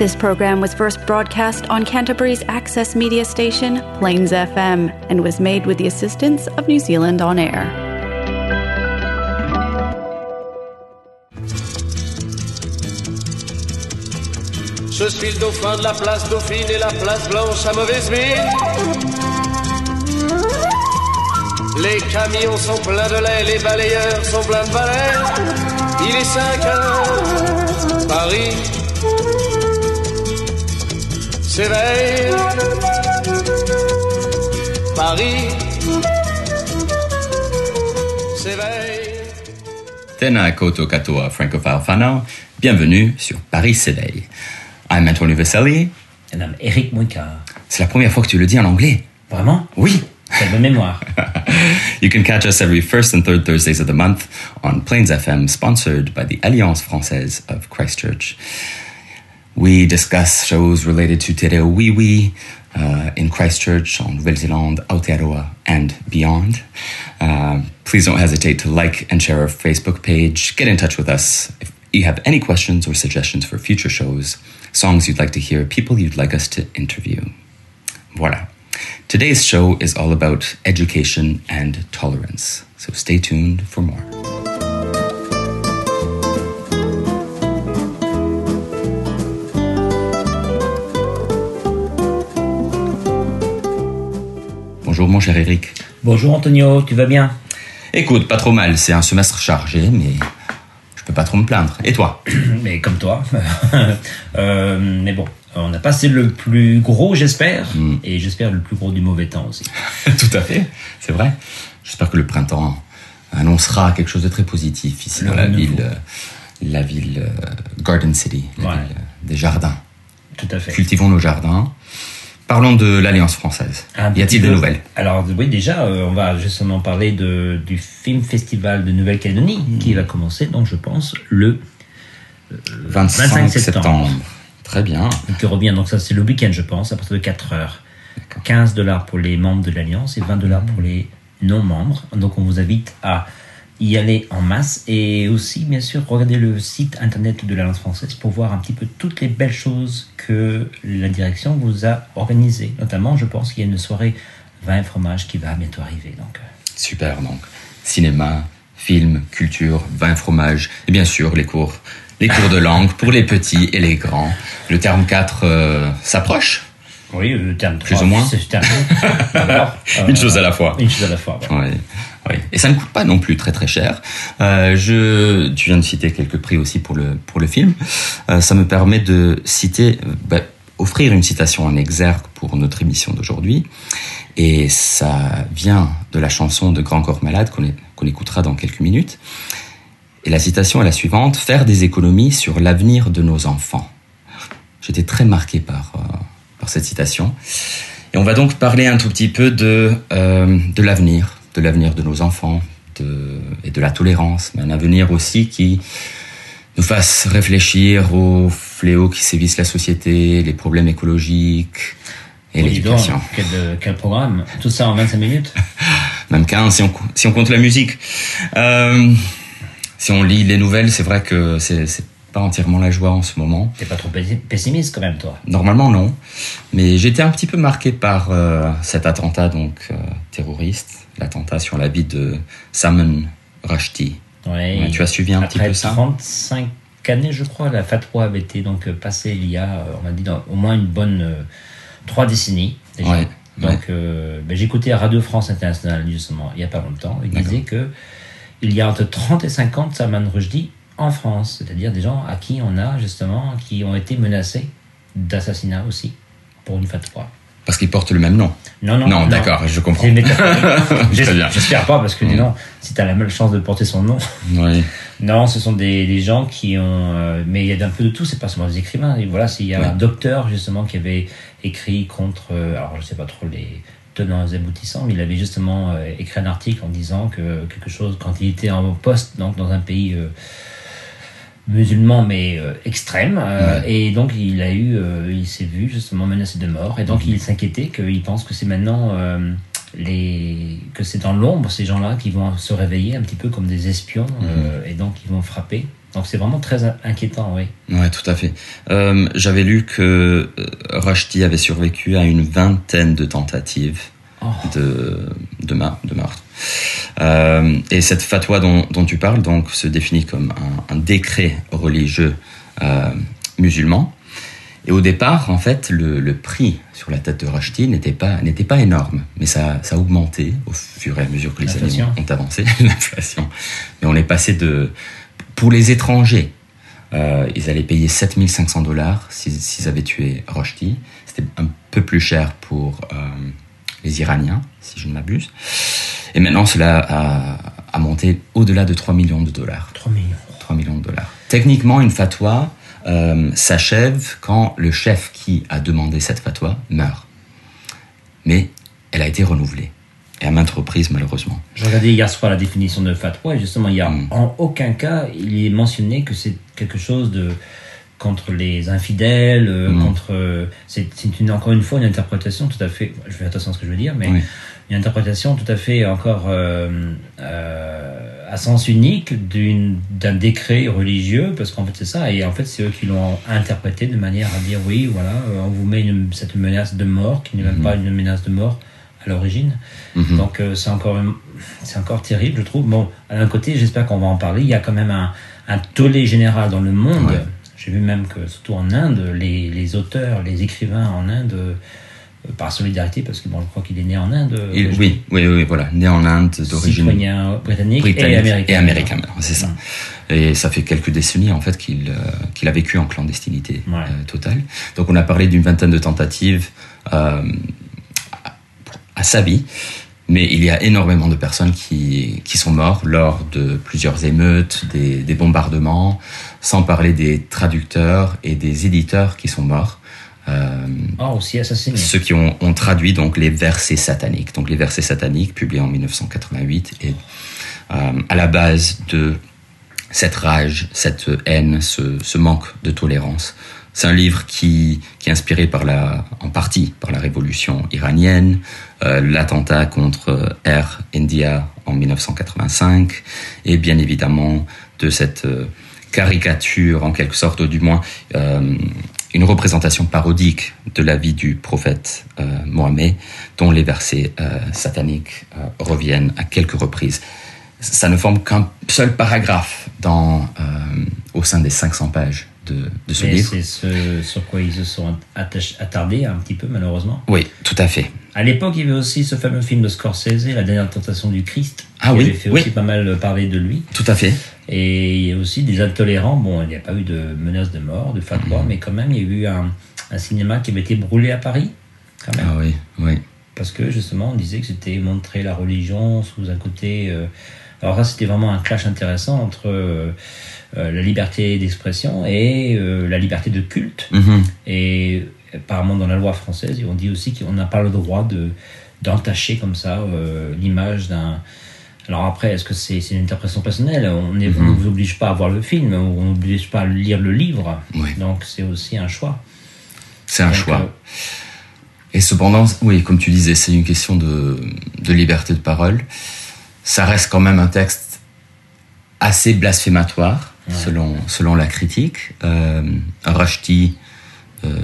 This program was first broadcast on Canterbury's access media station, Plains FM, and was made with the assistance of New Zealand On Air. Dauphin de la place Dauphine et la place Blanche à mauvaise mine. Les camions sont pleins de lait, les balayeurs sont pleins de balais. Il est 5 heures, Paris s'éveille. Paris s'éveille. Tēnā koutou katoa francophile whanau. Bienvenue sur Paris s'éveille. I'm Antonio Veseli. And I'm Eric Mouika. C'est la première fois que tu le dis en anglais. Vraiment? Oui. Quelle bonne mémoire. You can catch us every first and third Thursdays of the month on Plains FM, sponsored by the Alliance Française of Christchurch. We discuss shows related to Te Reo Wiwi uh, in Christchurch, on Nouvelle-Zélande, Aotearoa, and beyond. Uh, please don't hesitate to like and share our Facebook page. Get in touch with us if you have any questions or suggestions for future shows, songs you'd like to hear, people you'd like us to interview. Voilà. Today's show is all about education and tolerance, so stay tuned for more. Bonjour mon cher Eric. Bonjour Antonio, tu vas bien? Écoute, pas trop mal, c'est un semestre chargé, mais je peux pas trop me plaindre. Et toi? Mais comme toi. Euh, mais bon, on a passé le plus gros, j'espère, Mm. et j'espère le plus gros du mauvais temps aussi. Tout à fait, c'est vrai. J'espère que le printemps annoncera quelque chose de très positif ici Le dans la ville, euh, la ville euh, Garden City, la Ouais. ville des jardins. Tout à fait. Cultivons nos jardins. Parlons de l'Alliance française. Un y a-t-il des nouvelles? Alors oui, déjà, euh, on va justement parler de, du Film Festival de Nouvelle-Calédonie qui va commencer, donc je pense, le 25, 25 septembre. septembre. Très bien. qui revient, donc ça c'est le week-end je pense, à partir de 4 heures. 15 dollars pour les membres de l'Alliance et 20 dollars pour les non-membres. Donc on vous invite à y aller en masse et aussi bien sûr regarder le site internet de l'Alliance française pour voir un petit peu toutes les belles choses que la direction vous a organisées. Notamment je pense qu'il y a une soirée vin et fromage qui va bientôt arriver. Donc euh, Super, donc. Cinéma, film, culture, vin, fromage, et bien sûr les cours, les cours de langue pour les petits et les grands. Le terme 4 euh, s'approche? oui, le terme Plus 3, ou moins. terminé. Alors, euh, Une chose à la fois. Une chose à la fois. ouais. Ouais, Et ça ne coûte pas non plus très très cher. Euh, je, tu viens de citer quelques prix aussi pour le pour le film. Euh, ça me permet de citer, bah, offrir une citation en exergue pour notre émission d'aujourd'hui. Et ça vient de la chanson de Grand Corps Malade qu'on qu'on écoutera dans quelques minutes. Et la citation est la suivante faire des économies sur l'avenir de nos enfants. J'étais très marqué par euh, par cette citation. Et on va donc parler un tout petit peu de, de l'avenir, de l'avenir de nos enfants de, et de la tolérance, mais un avenir aussi qui nous fasse réfléchir aux fléaux qui sévissent la société, les problèmes écologiques et Oh, l'éducation. Quel, euh, quel programme? Tout ça en 25 minutes? Même 15 si on, co- si on compte la musique. Euh, si on lit les nouvelles, c'est vrai que c'est pas entièrement la joie en ce moment. T'es pas trop pessi- pessimiste quand même, toi? Normalement non, mais j'étais un petit peu marqué par euh, cet attentat donc euh, terroriste, l'attentat sur la vie de Salman Rushdie. Ouais. Ouais, tu as suivi un petit peu ça 35 années, je crois, la fatwa avait été donc passée il y a, euh, on m'a dit, dans au moins une bonne euh, trois décennies déjà. Ouais, Donc, euh, ben, j'écoutais à Radio France Internationale justement il y a pas longtemps. Il disait que il y a entre 30 et 50 Salman Rushdie en France, c'est-à-dire des gens à qui on a justement, qui ont été menacés d'assassinat aussi pour une fatwa. Parce qu'ils portent le même nom. Non, non, Non, d'accord, je comprends. J'espère pas, parce que dis Mm. si tu as la malchance de porter son nom. Oui. Non, ce sont des, des gens qui ont. euh, mais il y a un peu de tout, c'est pas seulement des écrivains. Et voilà, il y a Ouais. un docteur, justement, qui avait écrit contre. euh, alors, je sais pas trop les tenants et aboutissants, mais il avait justement euh, écrit un article en disant que quelque chose, quand il était en poste, donc dans un pays. Musulman mais euh, extrême euh, Ouais. et donc il a eu euh, il s'est vu justement menacé de mort et Mhm. donc il s'inquiétait qu'il pense que c'est maintenant les que c'est dans l'ombre ces gens-là qui vont se réveiller un petit peu comme des espions Mhm. et donc ils vont frapper Donc c'est vraiment très in- inquiétant, oui. Ouais, tout à fait. J'avais lu que Rushdie avait survécu à une vingtaine de tentatives Oh. de, de, de meurtre. Euh, et cette fatwa dont, dont tu parles donc se définit comme un, un décret religieux euh, musulman. Et au départ, en fait, le, le prix sur la tête de Rushdie n'était pas n'était pas énorme, mais ça, ça a augmenté au fur et à mesure que les années ont, avancé, l'inflation. Mais on est passé de pour les étrangers, euh, ils allaient payer 7500 dollars s'ils s'ils avaient tué Rushdie. C'était un peu plus cher pour les Iraniens, si je ne m'abuse. Et maintenant, cela a, a monté au-delà de 3 millions de dollars. 3 millions. 3 millions de dollars. Techniquement, une fatwa euh, s'achève quand le chef qui a demandé cette fatwa meurt. Mais elle a été renouvelée. Et à maintes reprises, malheureusement. Je regardais hier soir la définition de fatwa et justement, il y a Mm. en aucun cas il est mentionné que c'est quelque chose de contre les infidèles, euh, Mm. contre euh, c'est c'est une encore une fois une interprétation tout à fait. Je fais attention à ce que je veux dire, mais Oui. Une interprétation tout à fait encore euh, euh, à sens unique d'un décret religieux parce qu'en fait c'est ça et en fait c'est eux qui l'ont interprété de manière à dire oui voilà euh, on vous met une- cette menace de mort qui n'est même Mhm. pas une menace de mort à l'origine. Mhm. Donc euh, c'est encore c'est encore terrible, je trouve. Bon, d'un côté, j'espère qu'on va en parler. Il y a quand même un, un tollé général dans le monde. Ouais. J'ai vu même que, surtout en Inde, les, les auteurs, les écrivains en Inde, par solidarité, parce que bon, je crois qu'il est né en Inde. euh, oui, oui, oui, voilà. Né en Inde, d'origine britannique, britannique et américain. et américain, c'est ça. Et ça fait quelques décennies en fait qu'il euh, qu'il a vécu en clandestinité Ouais. euh, totale. Donc on a parlé d'une vingtaine de tentatives euh, à- à sa vie, mais il y a énormément de personnes qui, qui sont mortes lors de plusieurs émeutes, des, des bombardements, sans parler des traducteurs et des éditeurs qui sont morts. Euh, Ah, aussi assassiné. ceux qui ont, ont traduit donc les versets sataniques. Donc les versets sataniques publiés en 1988 et euh, à la base de cette rage, cette haine, ce, ce manque de tolérance. C'est un livre qui, qui est inspiré par la, en partie par la révolution iranienne, euh, l'attentat contre Air India en 1985, et bien évidemment de cette caricature en quelque sorte, ou du moins euh, une représentation parodique de la vie du prophète euh, Mohammed, dont les versets euh, sataniques euh, reviennent à quelques reprises. Ça ne forme qu'un seul paragraphe dans, euh, au sein des 500 pages de, de ce Mais livre. c'est ce sur quoi ils se sont attardés un petit peu, malheureusement. Oui, tout à fait. À l'époque, il y avait aussi ce fameux film de Scorsese, La dernière tentation du Christ, Ah qui oui, avait fait oui. aussi pas mal parler de lui. Tout à fait. Et il y a aussi des intolérants. Bon, il n'y a pas eu de menace de mort, de fatwa, Mhm. mais quand même, il y a eu un, un cinéma qui avait été brûlé à Paris, quand même. Ah oui, oui. Parce que justement, on disait que c'était montrer la religion sous un côté. euh, alors là, c'était vraiment un clash intéressant entre euh, euh, la liberté d'expression et euh, la liberté de culte. Mhm. Et apparemment, dans la loi française, on dit aussi qu'on n'a pas le droit de d'entacher comme ça l'image d'un. Alors après, est-ce que c'est une interprétation personnelle? On ne vous oblige pas à voir le film, on ne vous oblige pas à lire le livre. Oui. Donc c'est aussi un choix. C'est un choix. euh, Et cependant, oui, comme tu disais, c'est une question de, de liberté de parole. Ça reste quand même un texte assez blasphématoire, selon, selon la critique. Euh, Rushdie euh,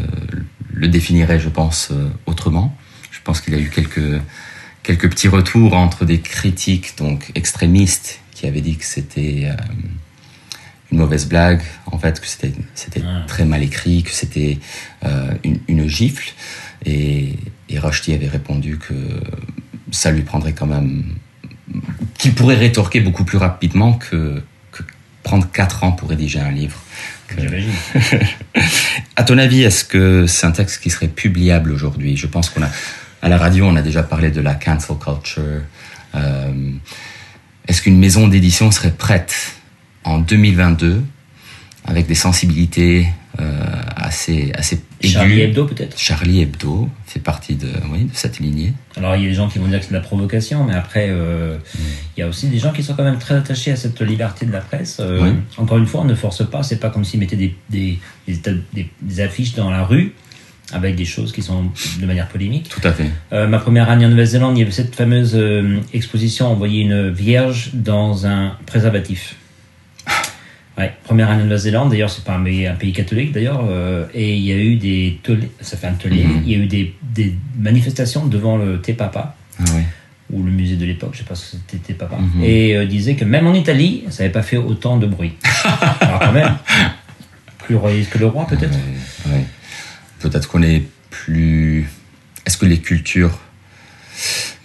le définirait, je pense, euh, autrement. Je pense qu'il y a eu quelques, quelques petits retours entre des critiques donc extrémistes qui avaient dit que c'était euh, une mauvaise blague, en fait, que c'était c'était Ah. très mal écrit, que c'était euh, une, une gifle. Et, et Rushdie avait répondu que ça lui prendrait quand même. qu'il pourrait rétorquer beaucoup plus rapidement que, que prendre 4 ans pour rédiger un livre. Que- à ton avis, est-ce que c'est un texte qui serait publiable aujourd'hui? Je pense qu'on a, à la radio, on a déjà parlé de la cancel culture. Euh, est-ce qu'une maison d'édition serait prête en 2022 avec des sensibilités euh, assez, assez aiguës? Charlie Hebdo peut-être? Charlie Hebdo fait partie de, oui, de cette lignée. Alors il y a des gens qui vont dire que c'est de la provocation, mais après euh, il y a aussi des gens qui sont quand même très attachés à cette liberté de la presse. Oui. Encore une fois, on ne force pas. C'est pas comme s'ils mettaient des, des, des, des- des affiches dans la rue avec des choses qui sont de manière polémique. Tout à fait. Euh, ma première année en Nouvelle-Zélande, il y avait cette fameuse euh, exposition. On voyait une vierge dans un préservatif. Ouais, première année de Nouvelle-Zélande, d'ailleurs, c'est pas un, pays- un pays catholique, d'ailleurs, euh, et il y a eu des ça fait un tollé, Mhm. il y a eu des, des manifestations devant le Te Papa, Ah ouais. ou le musée de l'époque, je sais pas si c'était Te Papa, Mhm. et euh, disait que même en Italie, ça n'avait pas fait autant de bruit. Alors quand même, plus royaliste que le roi, peut-être ouais. Peut-être qu'on est plus. Est-ce que les cultures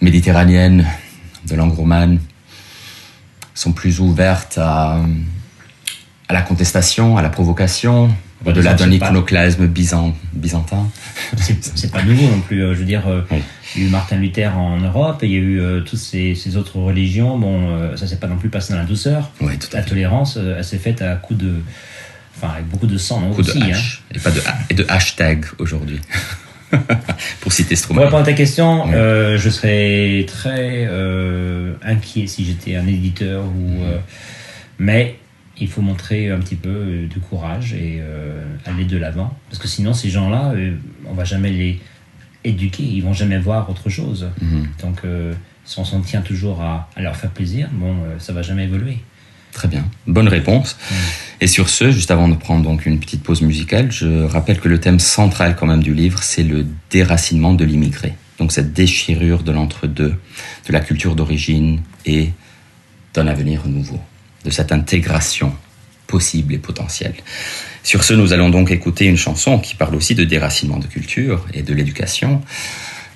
méditerranéennes de langue romane sont plus ouvertes à, à la contestation, à la provocation, au-delà d'un iconoclasme byzan- byzantin c'est pas nouveau non plus. euh, Je veux dire, euh, Oui. il y a eu Martin Luther en Europe, et il y a eu euh, toutes ces, ces autres religions. Bon, euh, ça s'est pas non plus passé dans la douceur. Oui, tout à La fait. tolérance, euh, elle s'est faite à coup de, enfin, avec beaucoup de sang non, Beaucoup de aussi. hein. Et, pas de, et de hashtag aujourd'hui. Pour citer Pour Stromae. répondre à ta question, euh, je serais très euh, inquiet si j'étais un éditeur ou, euh, mais il faut montrer un petit peu de courage et aller de l'avant, parce que sinon ces gens-là, on va jamais les éduquer, ils vont jamais voir autre chose. Mhm. Donc si on s'en tient toujours à, à leur faire plaisir, bon, ça va jamais évoluer. Très bien, bonne réponse. Et sur ce, juste avant de prendre donc une petite pause musicale, je rappelle que le thème central quand même du livre, c'est le déracinement de l'immigré. Donc cette déchirure de l'entre-deux, de la culture d'origine et d'un avenir nouveau, de cette intégration possible et potentielle. Sur ce, nous allons donc écouter une chanson qui parle aussi de déracinement de culture et de l'éducation,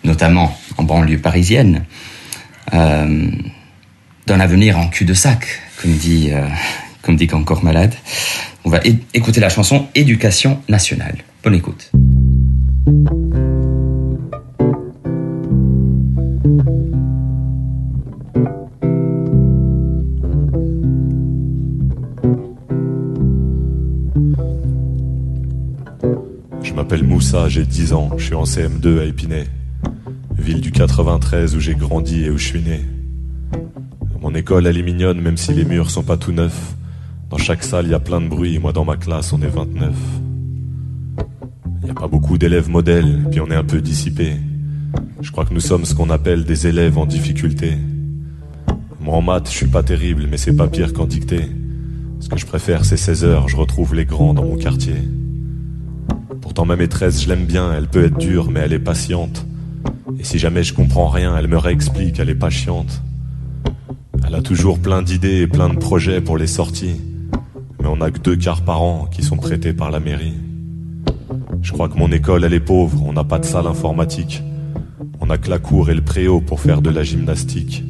notamment en banlieue parisienne. Euh, d'un avenir en cul-de-sac, comme dit, euh, comme dit Malade. On va écouter la chanson Éducation nationale. Bonne écoute. Je m'appelle Moussa, j'ai 10 ans, je suis en CM2 à Épinay. Ville du 93 où j'ai grandi et où je suis né. Mon école, elle est mignonne même si les murs sont pas tout neufs. Dans chaque salle, il y a plein de bruit, moi dans ma classe, on est 29. Il y a pas beaucoup d'élèves modèles, puis on est un peu dissipés. Je crois que nous sommes ce qu'on appelle des élèves en difficulté. Moi en maths, je suis pas terrible, mais c'est pas pire qu'en dictée. Ce que je préfère, c'est 16 heures, je retrouve les grands dans mon quartier. Pourtant ma maîtresse, je l'aime bien, elle peut être dure, mais elle est patiente. Et si jamais je comprends rien, elle me réexplique, elle est pas chiante. Elle a toujours plein d'idées et plein de projets pour les sorties. Mais on a que deux quarts par an qui sont prêtés par la mairie. Je crois que mon école, elle est pauvre, on n'a pas de salle informatique. On a que la cour et le préau pour faire de la gymnastique.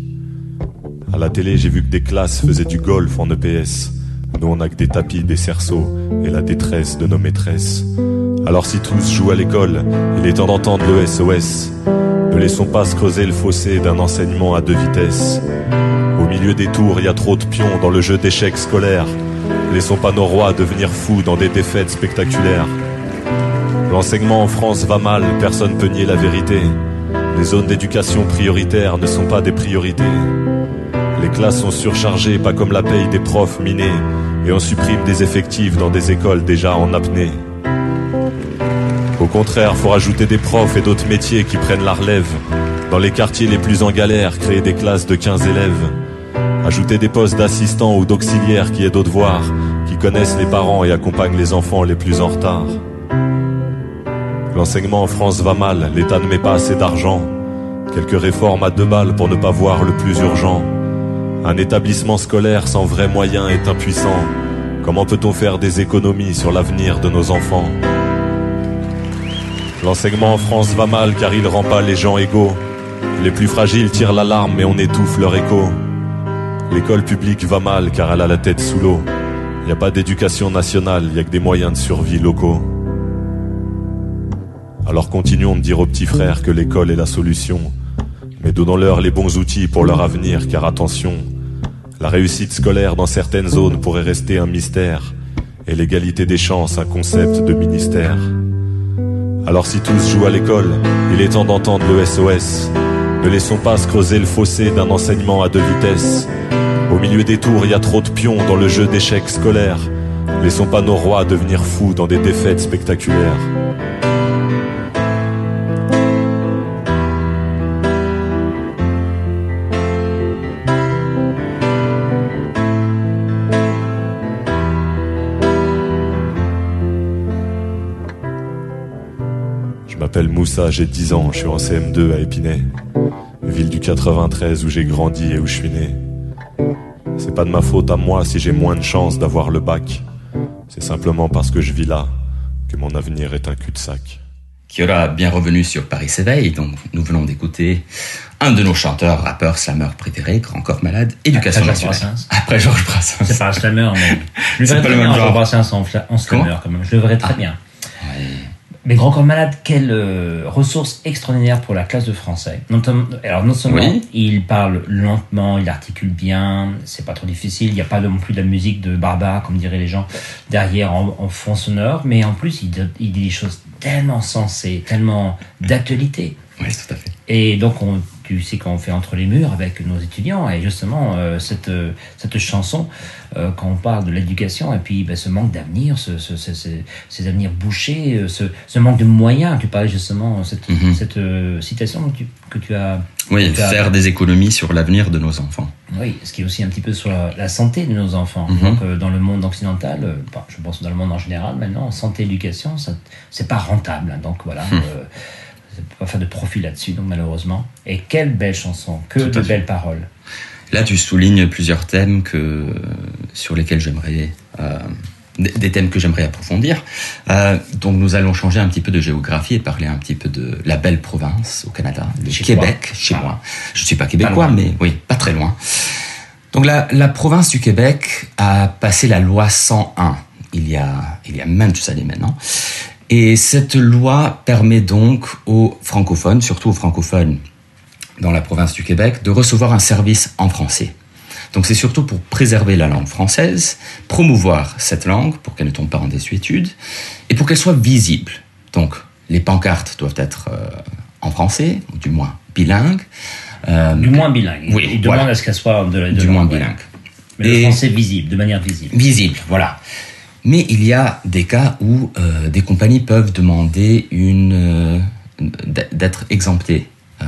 À la télé, j'ai vu que des classes faisaient du golf en EPS. Nous, on a que des tapis, des cerceaux et la détresse de nos maîtresses. Alors si tous jouent à l'école, il est temps d'entendre le SOS. Ne laissons pas se creuser le fossé d'un enseignement à deux vitesses. Au milieu des tours, il y a trop de pions dans le jeu d'échecs scolaires. Laissons pas nos rois devenir fous dans des défaites spectaculaires. L'enseignement en France va mal, personne peut nier la vérité. Les zones d'éducation prioritaires ne sont pas des priorités. Les classes sont surchargées, pas comme la paye des profs minés, et on supprime des effectifs dans des écoles déjà en apnée. Au contraire, faut rajouter des profs et d'autres métiers qui prennent la relève. Dans les quartiers les plus en galère, créer des classes de 15 élèves. Ajouter des postes d'assistants ou d'auxiliaires qui aident aux devoirs, qui connaissent les parents et accompagnent les enfants les plus en retard. L'enseignement en France va mal, l'État ne met pas assez d'argent. Quelques réformes à deux balles pour ne pas voir le plus urgent. Un établissement scolaire sans vrais moyens est impuissant. Comment peut-on faire des économies sur l'avenir de nos enfants? L'enseignement en France va mal car il rend pas les gens égaux. Les plus fragiles tirent l'alarme mais on étouffe leur écho. L'école publique va mal car elle a la tête sous l'eau. Il n'y a pas d'éducation nationale, il y a que des moyens de survie locaux. Alors continuons de dire aux petits frères que l'école est la solution. Mais donnons-leur les bons outils pour leur avenir, car attention, la réussite scolaire dans certaines zones pourrait rester un mystère, et l'égalité des chances un concept de ministère. Alors si tous jouent à l'école, il est temps d'entendre le SOS. Ne laissons pas se creuser le fossé d'un enseignement à deux vitesses. Au milieu des tours, il y a trop de pions dans le jeu d'échecs scolaires. Ne laissons pas nos rois devenir fous dans des défaites spectaculaires. Je m'appelle Moussa, j'ai 10 ans, je suis en CM2 à Épinay. Ville du 93 où j'ai grandi et où je suis né. C'est pas de ma faute à moi si j'ai moins de chance d'avoir le bac. C'est simplement parce que je vis là que mon avenir est un cul-de-sac. Qui aura bien revenu sur Paris s'éveille, donc nous venons d'écouter un de nos chanteurs, rappeurs, slammeurs préférés, Grand Corps Malade, Éducation Après Georges. Brassens. Après Georges Brassens. C'est pas un slammer, mais je le C'est verrais pas très bien. Georges Brassens en, slammer, quand même. Je le verrais très bien. Mais Grand Corps Malade, quelle euh, ressource extraordinaire pour la classe de français. Alors non seulement Oui. il parle lentement, il articule bien, c'est pas trop difficile, il n'y a pas non plus de la musique de barbare, comme diraient les gens, derrière en, en fond sonore, mais en plus il, dit- il dit des choses tellement sensées, tellement d'actualité. Oui, tout à fait. Et donc, on, tu sais qu'on fait entre les murs avec nos étudiants. Et justement, euh, cette, euh, cette chanson, euh, quand on parle de l'éducation, et puis ben, ce manque d'avenir, ce, ce- ce- ce- ces avenirs bouchés, ce, manque de moyens, tu parlais justement, cette, Mhm. cette euh, citation que tu, que tu as. Oui, tu as- faire des économies sur l'avenir de nos enfants. Oui, ce qui est aussi un petit peu sur la, la santé de nos enfants. Mhm. Donc, dans le monde occidental, je pense dans le monde en général, maintenant, santé, éducation, c'est pas rentable. hein. donc voilà, Mhm. Faire de profit là-dessus, donc malheureusement. Et quelle belle chanson, que de belles paroles. Là, tu soulignes plusieurs thèmes que, sur lesquels j'aimerais, euh, des thèmes que j'aimerais approfondir. Euh, donc, nous allons changer un petit peu de géographie et parler un petit peu de la belle province au Canada, le Chez Québec, toi. chez Ah. moi. Je suis pas québécois, mais oui, pas très loin. Donc, la, la province du Québec a passé la loi 101 il y a, il y a maintes années maintenant. Et cette loi permet donc aux francophones, surtout aux francophones dans la province du Québec, de recevoir un service en français. Donc c'est surtout pour préserver la langue française, promouvoir cette langue pour qu'elle ne tombe pas en désuétude et pour qu'elle soit visible. Donc les pancartes doivent être euh, en français, ou du moins bilingues, euh, Du moins bilingue. Oui, Il demande voilà. à ce qu'elle soit de, de du moins ouais. bilingues. Mais le Et- français visible, de manière visible. visible, voilà. Mais il y a des cas où euh, des compagnies peuvent demander euh, d'être exemptées euh,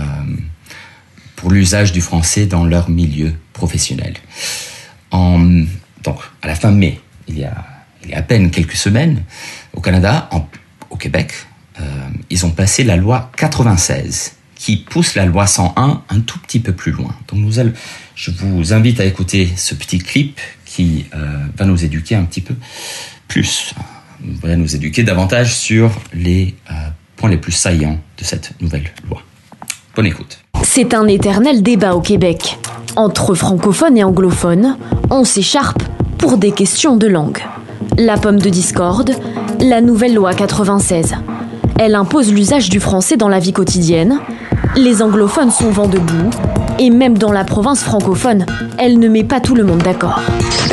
pour l'usage du français dans leur milieu professionnel. En, donc, à la fin mai, il y a, il y a à peine quelques semaines, au Canada, au Québec, euh, ils ont passé la loi 96 qui pousse la loi 101 un tout petit peu plus loin. Donc je vous invite à écouter ce petit clip qui euh, va nous éduquer un petit peu plus, va nous éduquer davantage sur les euh, points les plus saillants de cette nouvelle loi. Bonne écoute. C'est un éternel débat au Québec. Entre francophones et anglophones, on s'écharpe pour des questions de langue. La pomme de discorde, la nouvelle loi 96. Elle impose l'usage du français dans la vie quotidienne. Les anglophones sont vent debout. Et même dans la province francophone, elle ne met pas tout le monde d'accord.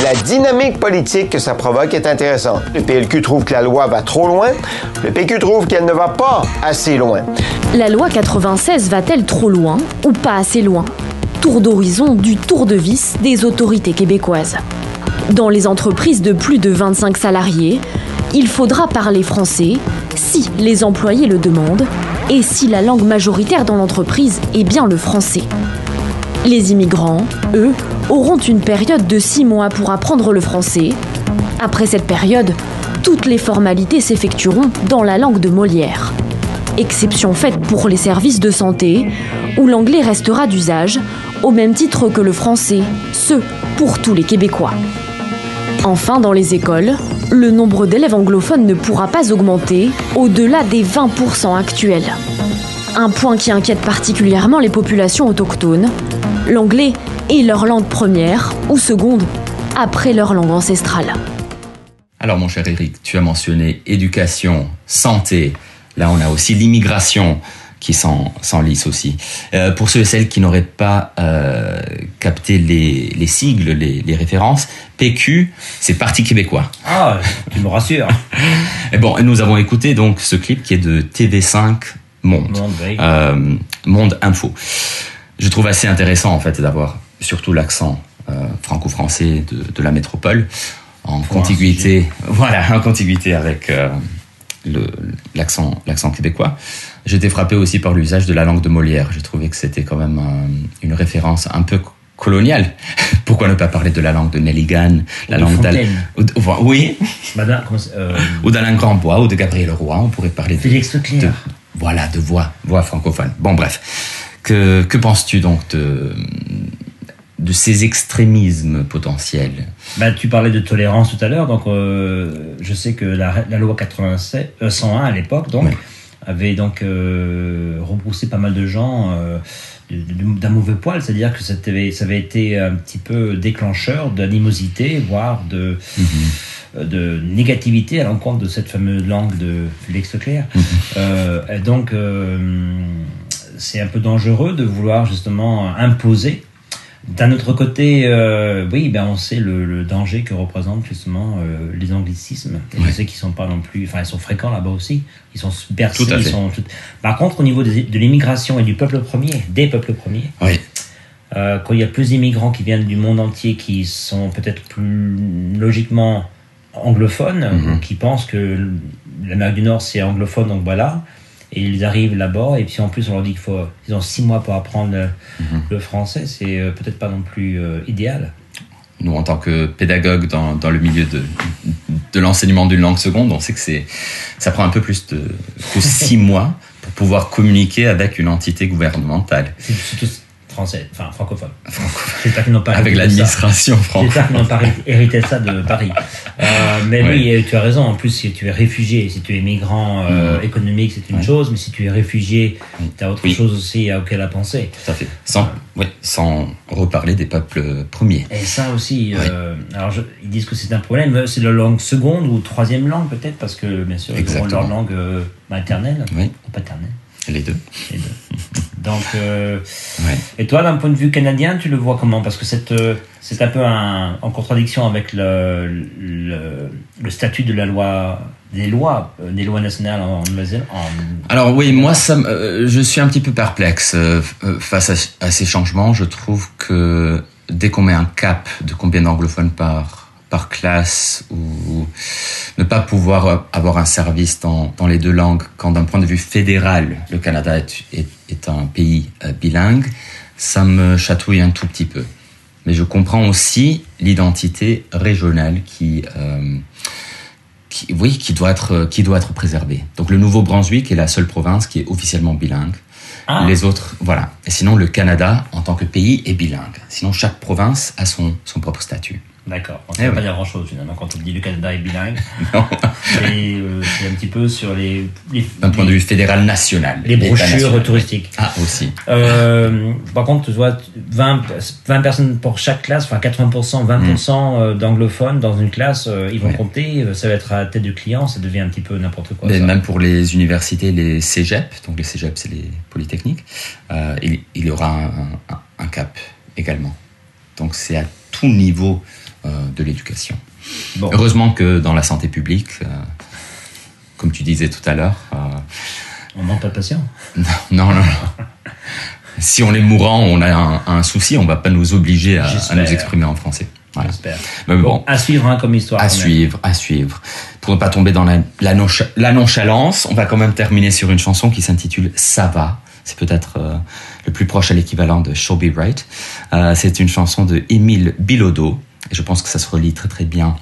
La dynamique politique que ça provoque est intéressante. Le PLQ trouve que la loi va trop loin. Le PQ trouve qu'elle ne va pas assez loin. La loi 96 va-t-elle trop loin ou pas assez loin? Tour d'horizon du tour de vis des autorités québécoises. Dans les entreprises de plus de 25 salariés, il faudra parler français si les employés le demandent et si la langue majoritaire dans l'entreprise est bien le français. Les immigrants, eux, auront une période de six mois pour apprendre le français. Après cette période, toutes les formalités s'effectueront dans la langue de Molière. Exception faite pour les services de santé, où l'anglais restera d'usage, au même titre que le français, ce pour tous les Québécois. Enfin, dans les écoles, le nombre d'élèves anglophones ne pourra pas augmenter au-delà des 20% actuels. Un point qui inquiète particulièrement les populations autochtones, l'anglais est leur langue première ou seconde après leur langue ancestrale. Alors mon cher Eric, tu as mentionné éducation, santé. Là, on a aussi l'immigration qui s'en s'enlise aussi. Euh, pour ceux et celles qui n'auraient pas euh, capté les, les sigles, les, les références, PQ, c'est Parti québécois. Ah, tu me rassures. Et bon, nous avons écouté donc ce clip qui est de TV5 Monde. Monde, oui. Euh, Monde Info. Je trouve assez intéressant en fait d'avoir surtout l'accent franco-français de, de la métropole en Pour contiguïté, voilà, en contiguïté avec l'accent québécois. J'étais frappé aussi par l'usage de la langue de Molière. J'ai trouvé que c'était quand même une référence un peu coloniale. Pourquoi ne pas parler de la langue de Nelligan, la de langue d'Al- Fontaine. ou de- oui, Madame, euh, ou d'Alain Grandbois ou de Gabriel Roy. On pourrait parler de, Félix voilà, de voix, voix francophone. Bon, bref. Que, que penses-tu donc de, de ces extrémismes potentiels? Bah, Tu parlais de tolérance tout à l'heure, donc euh, je sais que la, la loi 87, euh, 101 à l'époque donc, Oui. Avait donc euh, rebroussé pas mal de gens euh, d'un mauvais poil, c'est-à-dire que ça avait, ça avait été un petit peu déclencheur d'animosité, voire de, euh, de négativité à l'encontre de cette fameuse langue de Félix Leclerc. Euh, et donc, euh, c'est un peu dangereux de vouloir justement imposer. D'un autre côté, euh, oui, ben on sait le, le danger que représentent justement euh, les anglicismes. Et Ouais. Je sais qu'ils sont pas non plus, enfin ils sont fréquents là-bas aussi. Ils sont bercés. Tout à ils fait. sont tout- Par contre, au niveau des- de l'immigration et du peuple premier, des peuples premiers, Oui. euh, quand il y a plus d'immigrants qui viennent du monde entier, qui sont peut-être plus logiquement anglophones, Mhm. qui pensent que l'Amérique du Nord c'est anglophone, donc voilà, et ils arrivent là-bas, et puis en plus on leur dit qu'il faut, ils ont six mois pour apprendre le, Mhm. le français, c'est euh, peut-être pas non plus euh, idéal. Nous, en tant que pédagogue dans, dans le milieu de, de l'enseignement d'une langue seconde, on sait que c'est, ça prend un peu plus de, que six mois pour pouvoir communiquer avec une entité gouvernementale, C'est français, enfin francophone. J'espère qu'ils n'ont pas avec l'administration J'espère francophone. qu'ils n'ont pas hérité de ça de Paris. Euh, mais Ouais. oui, tu as raison. En plus, si tu es réfugié, si tu es migrant euh, Mhm. économique, c'est une Ouais. chose, mais si tu es réfugié, tu as autre Oui. chose aussi auquel à penser. Tout à fait. Sans, oui, sans reparler des peuples premiers. Et ça aussi, euh, alors je- ils disent que c'est un problème. C'est la langue seconde ou troisième langue peut-être, parce que bien sûr, ils auront leur langue euh, maternelle Oui, ou paternelle. Les deux. les deux. Donc, euh, Ouais. et toi, d'un point de vue canadien, tu le vois comment? Parce que c'est euh, c'est un peu un- en contradiction avec le, le, le statut de la loi, des lois, euh, des lois nationales en Nouvelle-Zélande. Alors oui, moi, ça, je suis un petit peu perplexe face à, à ces changements. Je trouve que dès qu'on met un cap de combien d'anglophones par par classe ou ne pas pouvoir avoir un service dans, dans les deux langues, quand d'un point de vue fédéral, le Canada est, est, est un pays euh, bilingue, ça me chatouille un tout petit peu. Mais je comprends aussi l'identité régionale qui, euh, qui, oui, qui doit être, qui doit être préservée. Donc le Nouveau-Brunswick est la seule province qui est officiellement bilingue. Ah, Les autres, voilà. Et sinon, le Canada, en tant que pays, est bilingue. Sinon, chaque province a son, son propre statut. D'accord. Donc, Eh ça veut pas dire grand-chose finalement quand on dit le Canada est bilingue. Non. Et, euh, c'est un petit peu sur les, les, D'un point de vue fédéral national. les brochures national. touristiques. Ah, aussi. Euh, par contre, tu vois, 20, 20 personnes pour chaque classe, enfin 80%, 20% euh, d'anglophones dans une classe, ils vont. Ouais. compter, ça va être à la tête du client, ça devient un petit peu n'importe quoi. Mais ça. même pour les universités, les cégep, donc les cégep, c'est les polytechniques, euh, il, il y aura un, un- un cap également. Donc c'est à tout niveau de l'éducation. Bon. Heureusement que dans la santé publique, euh, comme tu disais tout à l'heure, euh, On manque pas de patients. non, non, non. si on est mourant, on a un, un souci, on va pas nous obliger à, nous exprimer en français. Voilà. J'espère. Mais Bon, bon, à suivre hein, comme histoire. à suivre, à suivre. Pour ne pas tomber dans la, la, noncha- la nonchalance, on va quand même terminer sur une chanson qui s'intitule Ça va. C'est peut-être euh, le plus proche à l'équivalent de Show Be Right. Euh, c'est une chanson de Émile Bilodeau. Et je pense que ça se relie très très bien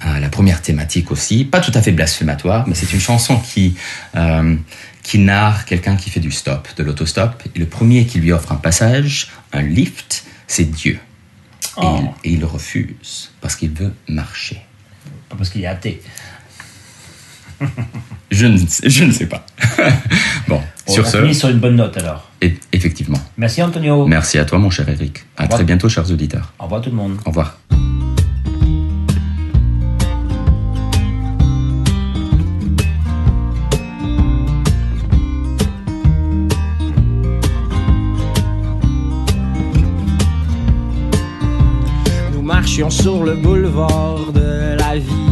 à la première thématique aussi. Pas tout à fait blasphématoire, mais c'est une chanson qui, euh, qui narre quelqu'un qui fait du stop, de l'autostop. Et le premier qui lui offre un passage, un lift, c'est Dieu. Et, Oh. il, et il refuse parce qu'il veut marcher. Pas parce qu'il est athée. Je ne, sais- je ne sais pas. Bon, sur on sur une bonne note alors. et- effectivement. Merci Antonio. Merci à toi, mon cher Eric. À très bientôt, chers auditeurs. Au revoir tout le monde. Au revoir. Nous marchions sur le boulevard de la vie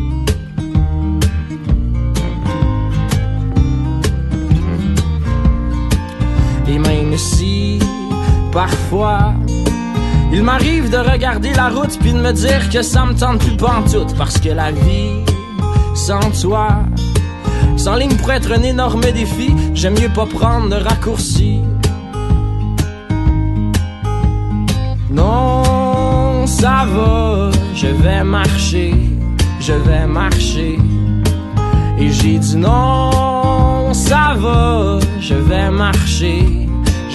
Même si, parfois, il m'arrive de regarder la route puis de me dire que ça me tente plus tout parce que la vie, sans toi, sans ligne pourrait être un énorme défi. J'aime mieux pas prendre de raccourcis. Non, ça va, je vais marcher, je vais marcher. Et j'ai dit non, ça va, je vais marcher,